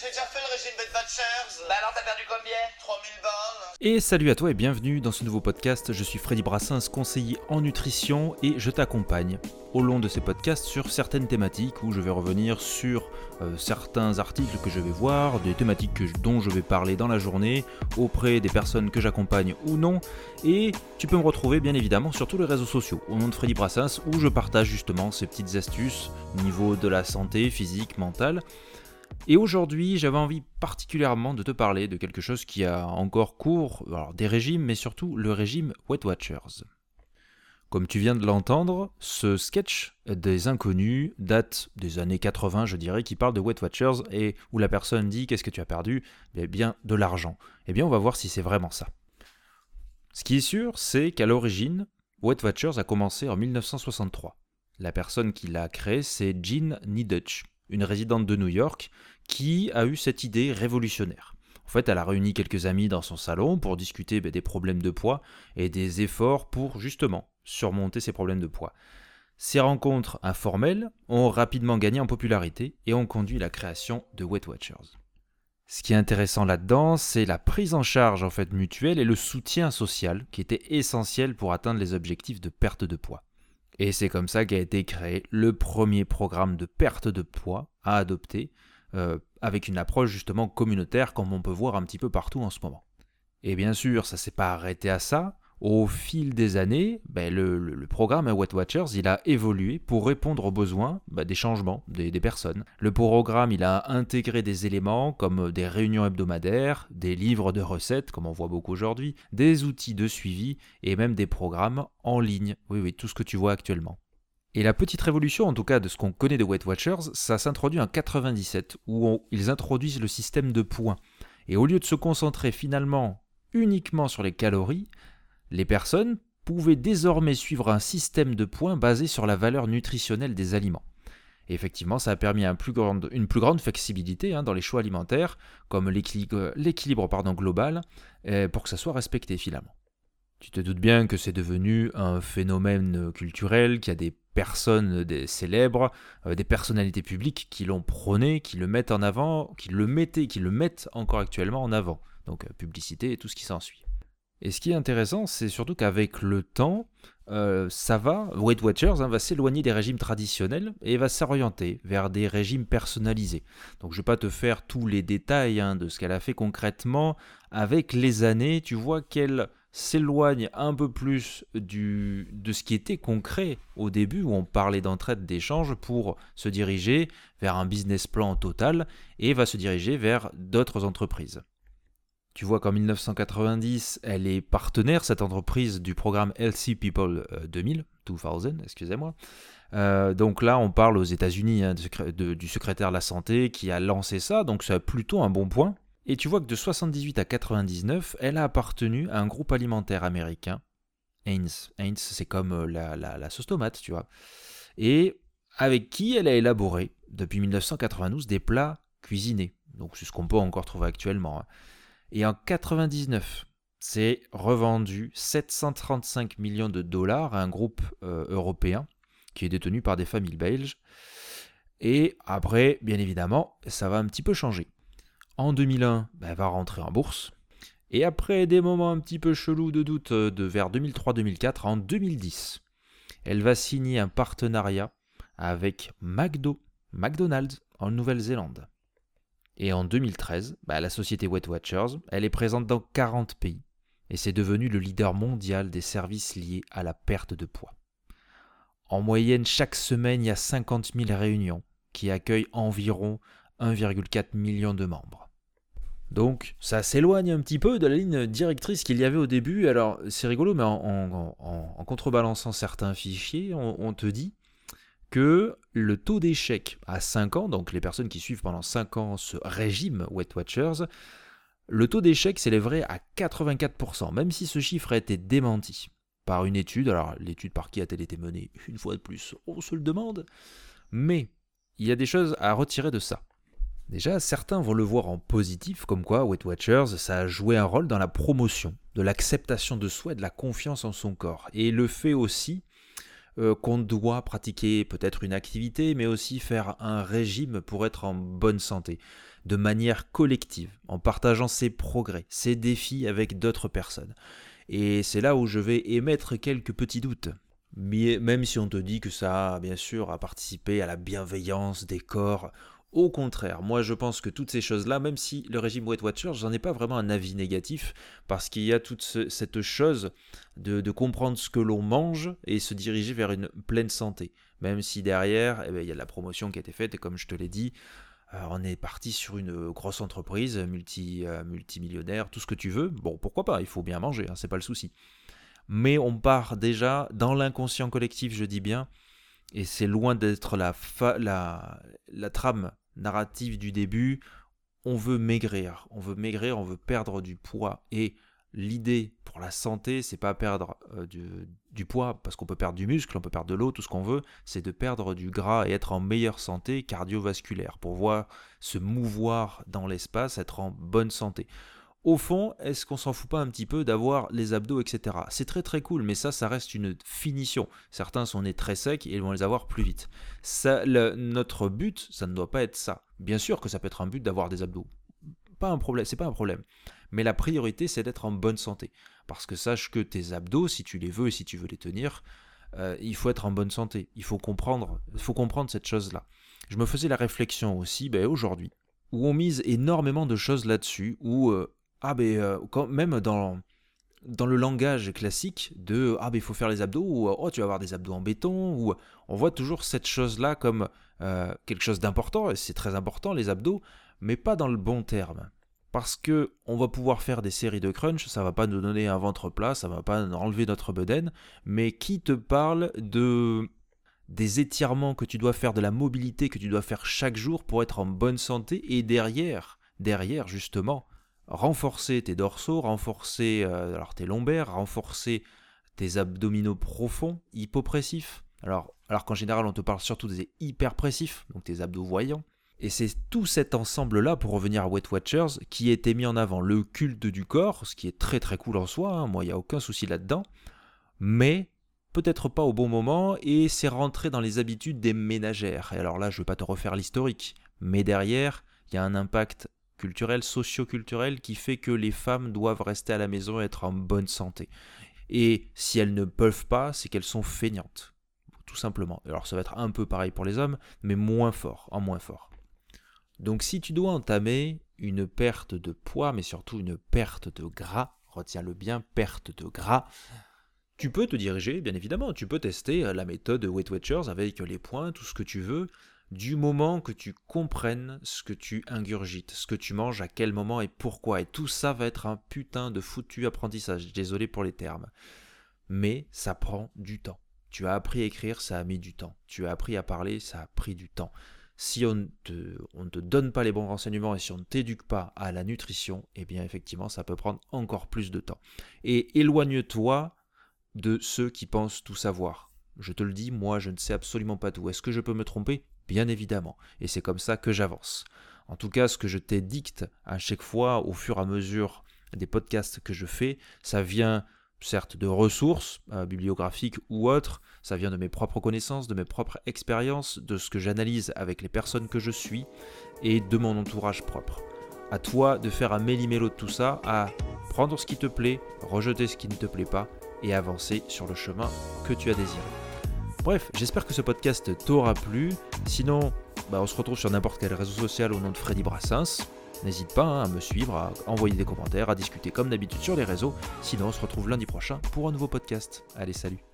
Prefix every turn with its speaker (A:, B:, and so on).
A: J'ai déjà fait le régime Weight Watchers.
B: Bah alors t'as perdu combien
A: 3000 balles.
C: Et salut à toi et bienvenue dans ce nouveau podcast. Je suis Freddy Brassens, conseiller en nutrition et je t'accompagne au long de ces podcasts sur certaines thématiques où je vais revenir sur euh, certains articles que je vais voir, des thématiques que- dont je vais parler dans la journée auprès des personnes que j'accompagne ou non. Et tu peux me retrouver bien évidemment sur tous les réseaux sociaux au nom de Freddy Brassens où je partage justement ces petites astuces au niveau de la santé physique, mentale. Et aujourd'hui, j'avais envie particulièrement de te parler de quelque chose qui a encore cours, alors des régimes, mais surtout le régime Weight Watchers. Comme tu viens de l'entendre, ce sketch des inconnus date des années 80, je dirais, qui parle de Weight Watchers et où la personne dit Qu'est-ce que tu as perdu? Eh bien, de l'argent. Eh bien, on va voir si c'est vraiment ça. Ce qui est sûr, c'est qu'à l'origine, Weight Watchers a commencé en 1963. La personne qui l'a créé, c'est Jean Nidutch, une résidente de New York qui a eu cette idée révolutionnaire. En fait, elle a réuni quelques amis dans son salon pour discuter ben, des problèmes de poids et des efforts pour justement surmonter ces problèmes de poids. Ces rencontres informelles ont rapidement gagné en popularité et ont conduit à la création de Weight Watchers. Ce qui est intéressant là-dedans, c'est la prise en charge en fait mutuelle et le soutien social qui était essentiel pour atteindre les objectifs de perte de poids. Et c'est comme ça qu'a été créé le premier programme de perte de poids à adopter, euh, avec une approche justement communautaire comme on peut voir un petit peu partout en ce moment. Et bien sûr, ça s'est pas arrêté à ça. Au fil des années, ben, le, programme Weight Watchers, il a évolué pour répondre aux besoins ben, des changements des, personnes. Le programme, il a intégré des éléments comme des réunions hebdomadaires, des livres de recettes, comme on voit beaucoup aujourd'hui, des outils de suivi et même des programmes en ligne. Oui, oui, tout ce que tu vois actuellement. Et la petite révolution, en tout cas de ce qu'on connaît de Weight Watchers, ça s'introduit en 97, où ils introduisent le système de points. Et au lieu de se concentrer finalement uniquement sur les calories, les personnes pouvaient désormais suivre un système de points basé sur la valeur nutritionnelle des aliments. Et effectivement, ça a permis une plus grande flexibilité hein, dans les choix alimentaires, comme l'équilibre global, euh, pour que ça soit respecté finalement. Tu te doutes bien que c'est devenu un phénomène culturel, qu'il y a des personnes des célèbres, euh, des personnalités publiques qui l'ont prôné, qui le mettent en avant, qui le qui le mettent encore actuellement en avant. Donc euh, publicité et tout ce qui s'ensuit. Et ce qui est intéressant, c'est surtout qu'avec le temps, euh, ça va, Weight Watchers hein, va s'éloigner des régimes traditionnels et va s'orienter vers des régimes personnalisés. Donc je ne vais pas te faire tous les détails hein, de ce qu'elle a fait concrètement. Avec les années, tu vois qu'elle s'éloigne un peu plus de ce qui était concret au début, où on parlait d'entraide d'échange, pour se diriger vers un business plan total et va se diriger vers d'autres entreprises. Tu vois qu'en 1990, elle est partenaire, cette entreprise, du programme Healthy People euh, 2000, 2000, excusez-moi. Euh, donc là, on parle aux États-Unis hein, du secrétaire de la santé qui a lancé ça, donc c'est plutôt un bon point. Et tu vois que de 78 à 99, elle a appartenu à un groupe alimentaire américain, Heinz. Heinz, c'est comme euh, la sauce tomate, tu vois. Et avec qui elle a élaboré, depuis 1992, des plats cuisinés. Donc c'est ce qu'on peut encore trouver actuellement. hein. Et en 99, c'est revendu 735 millions de dollars à un groupe euh, européen qui est détenu par des familles belges. Et après, bien évidemment, ça va un petit peu changer. En 2001, ben, elle va rentrer en bourse. Et après des moments un petit peu chelous de doute euh, de vers 2003-2004, en 2010, elle va signer un partenariat avec McDo, McDonald's en Nouvelle-Zélande. Et en 2013, bah, la société Weight Watchers, elle est présente dans 40 pays et c'est devenu le leader mondial des services liés à la perte de poids. En moyenne, chaque semaine, il y a 50 000 réunions qui accueillent environ 1,4 million de membres. Donc, ça s'éloigne un petit peu de la ligne directrice qu'il y avait au début. Alors, c'est rigolo, mais en, contrebalançant certains fichiers, on te dit que le taux d'échec à 5 ans, donc les personnes qui suivent pendant 5 ans ce régime Weight Watchers, le taux d'échec s'élèverait à 84%, même si ce chiffre a été démenti par une étude. Alors, l'étude par qui a-t-elle été menée? Une fois de plus, on se le demande. Mais il y a des choses à retirer de ça. Déjà, certains vont le voir en positif, comme quoi Weight Watchers, ça a joué un rôle dans la promotion de l'acceptation de soi et de la confiance en son corps. Et le fait aussi euh, qu'on doit pratiquer peut-être une activité, mais aussi faire un régime pour être en bonne santé, de manière collective, en partageant ses progrès, ses défis avec d'autres personnes. Et c'est là où je vais émettre quelques petits doutes. Même si on te dit que ça a bien sûr à participer à la bienveillance des corps, au contraire, moi je pense que toutes ces choses-là, même si le régime Weight Watchers, j'en ai pas vraiment un avis négatif, parce qu'il y a toute cette chose de, comprendre ce que l'on mange et se diriger vers une pleine santé. Même si derrière, eh ben, il y a la promotion qui a été faite, et comme je te l'ai dit, euh, on est parti sur une grosse entreprise, multi, euh, multimillionnaire, tout ce que tu veux. Bon, pourquoi pas, il faut bien manger, hein, c'est pas le souci. Mais on part déjà dans l'inconscient collectif, je dis bien, et c'est loin d'être la, la, la trame narrative du début. On veut maigrir, on veut maigrir, on veut perdre du poids. Et l'idée pour la santé, c'est pas perdre euh, du, poids, parce qu'on peut perdre du muscle, on peut perdre de l'eau, tout ce qu'on veut, c'est de perdre du gras et être en meilleure santé cardiovasculaire, pour voir se mouvoir dans l'espace, être en bonne santé au fond, est-ce qu'on s'en fout pas un petit peu d'avoir les abdos, etc. C'est très très cool, mais ça, ça reste une finition. Certains sont nés très secs et ils vont les avoir plus vite. Notre but, ça ne doit pas être ça. Bien sûr que ça peut être un but d'avoir des abdos. Pas un problème, c'est pas un problème. Mais la priorité, c'est d'être en bonne santé. Parce que sache que tes abdos, si tu les veux et si tu veux les tenir, euh, il faut être en bonne santé. Il faut comprendre, faut comprendre cette chose-là. Je me faisais la réflexion aussi, ben, aujourd'hui, où on mise énormément de choses là-dessus, où euh, ah ben même dans dans le langage classique de ah ben il faut faire les abdos ou oh tu vas avoir des abdos en béton ou on voit toujours cette chose là comme euh, quelque chose d'important et c'est très important les abdos mais pas dans le bon terme. Parce que on va pouvoir faire des séries de crunch ça va pas nous donner un ventre plat ça va pas enlever notre bedaine mais qui te parle de des étirements que tu dois faire de la mobilité que tu dois faire chaque jour pour être en bonne santé et derrière derrière justement renforcer tes dorsaux, renforcer euh, alors tes lombaires, renforcer tes abdominaux profonds, hypopressifs. Alors, qu'en général, on te parle surtout des hyperpressifs, donc tes abdos voyants. Et c'est tout cet ensemble-là, pour revenir à Weight Watchers, qui était mis en avant. Le culte du corps, ce qui est très très cool en soi, hein, moi il n'y a aucun souci là-dedans, mais peut-être pas au bon moment, et c'est rentré dans les habitudes des ménagères. Et alors là, je ne vais pas te refaire l'historique, mais derrière, il y a un impact culturel, socio-culturel qui fait que les femmes doivent rester à la maison et être en bonne santé. Et si elles ne peuvent pas, c'est qu'elles sont feignantes. Tout simplement. Alors ça va être un peu pareil pour les hommes, mais moins fort, en moins fort. Donc si tu dois entamer une perte de poids, mais surtout une perte de gras, retiens-le bien, perte de gras, tu peux te diriger, bien évidemment, tu peux tester la méthode Weight Watchers avec les points, tout ce que tu veux, du moment que tu comprennes ce que tu ingurgites, ce que tu manges, à quel moment et pourquoi. Et tout ça va être un putain de foutu apprentissage. Désolé pour les termes. Mais ça prend du temps. Tu as appris à écrire, ça a mis du temps. Tu as appris à parler, ça a pris du temps. Si on ne te, te donne pas les bons renseignements et si on ne t'éduque pas à la nutrition, eh bien effectivement ça peut prendre encore plus de temps. Et éloigne-toi de ceux qui pensent tout savoir. Je te le dis, moi je ne sais absolument pas tout. Est-ce que je peux me tromper? Bien évidemment, et c'est comme ça que j'avance. En tout cas, ce que je t'édicte à chaque fois, au fur et à mesure des podcasts que je fais, ça vient certes de ressources euh, bibliographiques ou autres, ça vient de mes propres connaissances, de mes propres expériences, de ce que j'analyse avec les personnes que je suis et de mon entourage propre. À toi de faire un méli-mélo de tout ça, à prendre ce qui te plaît, rejeter ce qui ne te plaît pas et avancer sur le chemin que tu as désiré. Bref, j'espère que ce podcast t'aura plu. Sinon, bah, on se retrouve sur n'importe quel réseau social au nom de Freddy Brassens. N'hésite pas hein, à me suivre, à envoyer des commentaires, à discuter comme d'habitude sur les réseaux. Sinon, on se retrouve lundi prochain pour un nouveau podcast. Allez, salut